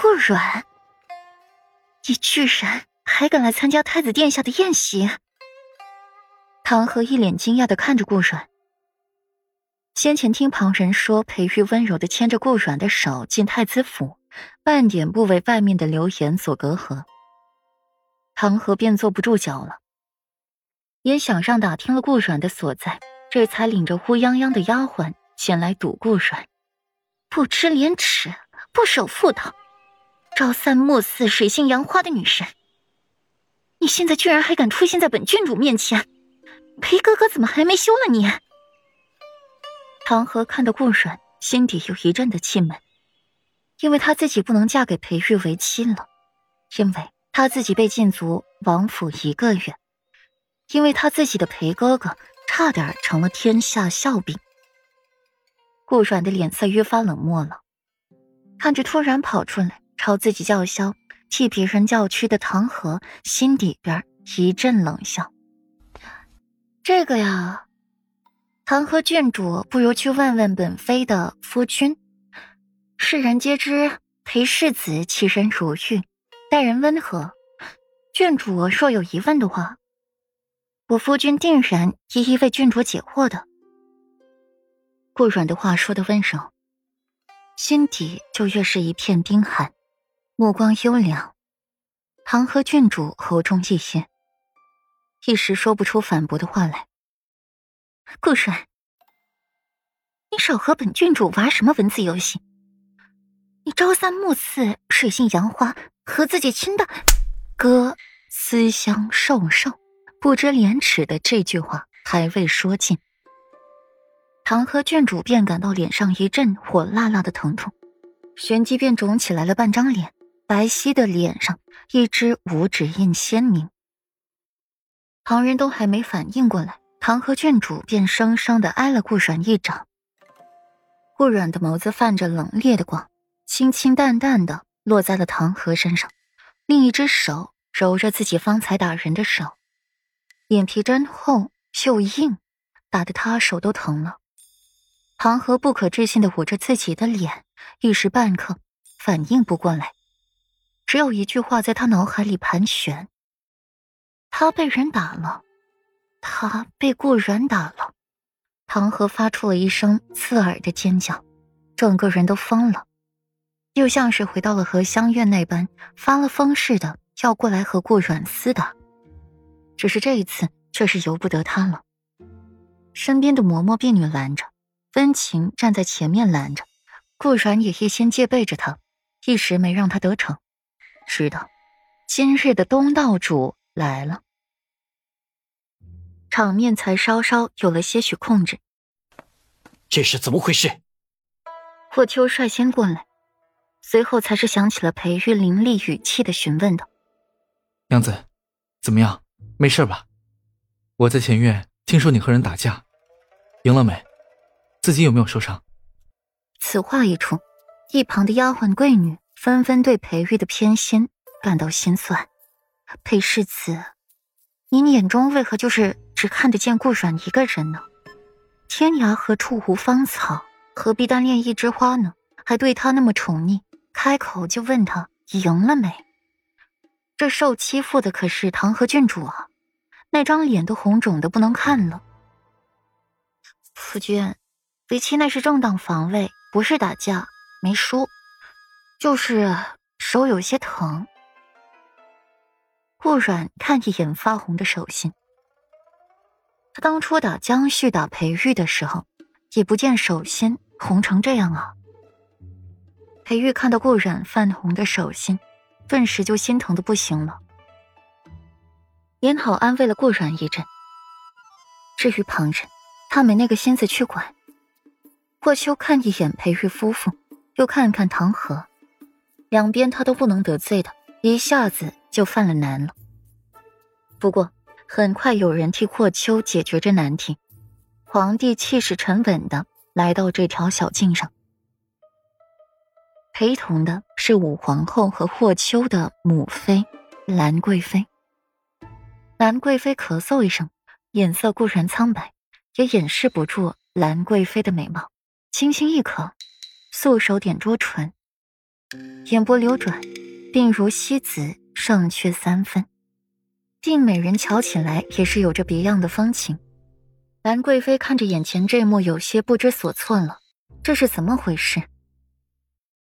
顾软，你居然还敢来参加太子殿下的宴席？唐河一脸惊讶的看着顾软。先前听旁人说，裴玉温柔的牵着顾软的手进太子府，半点不为外面的流言所隔阂。唐河便坐不住脚了，也想上打听了顾软的所在，这才领着乌泱泱的丫鬟前来堵顾软。不知廉耻，不守妇道，朝三暮四、水性杨花的女神，你现在居然还敢出现在本郡主面前？裴哥哥怎么还没休了你？唐河看到顾软，心底有一阵的气闷，因为他自己不能嫁给裴玉为妻了，因为他自己被禁足王府一个月，因为他自己的裴哥哥差点成了天下笑柄。顾软的脸色越发冷漠了，看着突然跑出来朝自己叫嚣、替别人叫屈的唐河，心底边一阵冷笑。这个呀。唐河郡主，不如去问问本妃的夫君。世人皆知裴世子其人如玉，待人温和。郡主若有疑问的话，我夫君定然一一为郡主解惑的。顾软的话说的温柔，心底就越是一片冰寒，目光幽凉。唐河郡主喉中一噎，一时说不出反驳的话来。顾帅，你少和本郡主玩什么文字游戏？你朝三暮四、水性杨花，和自己亲的哥私相授受，不知廉耻的这句话还未说尽，唐河郡主便感到脸上一阵火辣辣的疼痛，旋即便肿起来了半张脸，白皙的脸上一只五指印鲜明。旁人都还没反应过来。唐河郡主便生生的挨了顾软一掌。顾软的眸子泛着冷冽的光，清清淡淡的落在了唐河身上，另一只手揉着自己方才打人的手，眼皮真厚又硬，打得他手都疼了。唐河不可置信的捂着自己的脸，一时半刻反应不过来，只有一句话在他脑海里盘旋：他被人打了。他被顾软打了，唐河发出了一声刺耳的尖叫，整个人都疯了，又像是回到了荷香院那般发了疯似的要过来和顾软厮打。只是这一次却是由不得他了，身边的嬷嬷婢女拦着，温情站在前面拦着，顾软也一心戒备着他，一时没让他得逞。知道，今日的东道主来了。场面才稍稍有了些许控制。这是怎么回事？霍秋率先过来，随后才是想起了裴玉凌厉语气的询问道：“娘子，怎么样？没事吧？我在前院听说你和人打架，赢了没？自己有没有受伤？”此话一出，一旁的丫鬟贵女纷纷对裴玉的偏心感到心酸。裴世子，您眼中为何就是？只看得见顾软一个人呢，天涯何处无芳草？何必单恋一枝花呢？还对他那么宠溺，开口就问他赢了没？这受欺负的可是唐河郡主啊，那张脸都红肿的不能看了。夫君，为妻那是正当防卫，不是打架，没输，就是手有些疼。顾软看一眼发红的手心。他当初打江旭、打裴玉的时候，也不见手心红成这样啊。裴玉看到顾染泛红的手心，顿时就心疼的不行了，也好安慰了顾染一阵。至于旁人，他没那个心思去管。霍秋看一眼裴玉夫妇，又看看唐河，两边他都不能得罪的，一下子就犯了难了。不过。很快有人替霍秋解决这难题，皇帝气势沉稳的来到这条小径上，陪同的是武皇后和霍秋的母妃兰贵妃。兰贵妃咳嗽一声，脸色固然苍白，也掩饰不住兰贵妃的美貌，轻轻一咳，素手点住唇，眼波流转，鬓如西子，上缺三分。定美人瞧起来也是有着别样的风情。兰贵妃看着眼前这幕，有些不知所措了，这是怎么回事？